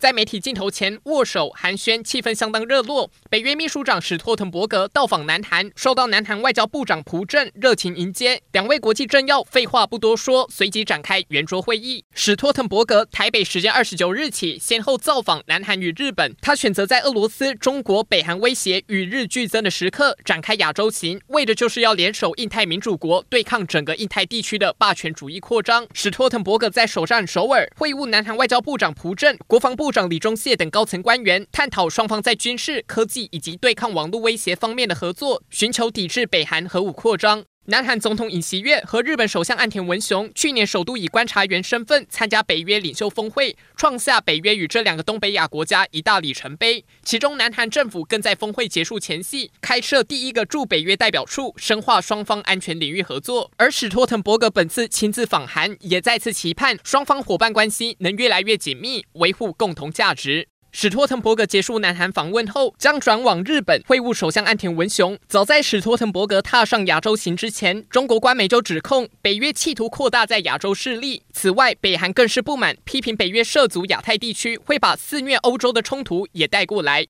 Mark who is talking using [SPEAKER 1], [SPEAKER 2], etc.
[SPEAKER 1] 在媒体镜头前握手寒暄，气氛相当热络。北约秘书长史托滕伯格到访南韩，受到南韩外交部长朴正热情迎接。两位国际政要废话不多说，随即展开圆桌会议。史托滕伯格台北时间二十九日起，先后造访南韩与日本。他选择在俄罗斯、中国、北韩威胁与日俱增的时刻展开亚洲行，为的就是要联手印太民主国，对抗整个印太地区的霸权主义扩张。史托滕伯格在首站首尔会晤南韩外交部长朴正、国防部。部长李忠谢等高层官员探讨双方在军事、科技以及对抗网络威胁方面的合作，寻求抵制北韩核武扩张。南韩总统尹锡悦和日本首相岸田文雄去年首度以观察员身份参加北约领袖峰会，创下北约与这两个东北亚国家一大里程碑。其中，南韩政府更在峰会结束前夕开设第一个驻北约代表处，深化双方安全领域合作。而史托滕伯格本次亲自访韩，也再次期盼双方伙伴关系能越来越紧密，维护共同价值。史托滕伯格结束南韩访问后，将转往日本会晤首相岸田文雄。早在史托滕伯格踏上亚洲行之前，中国官媒就指控北约企图扩大在亚洲势力。此外，北韩更是不满，批评北约涉足亚太地区会把肆虐欧洲的冲突也带过来。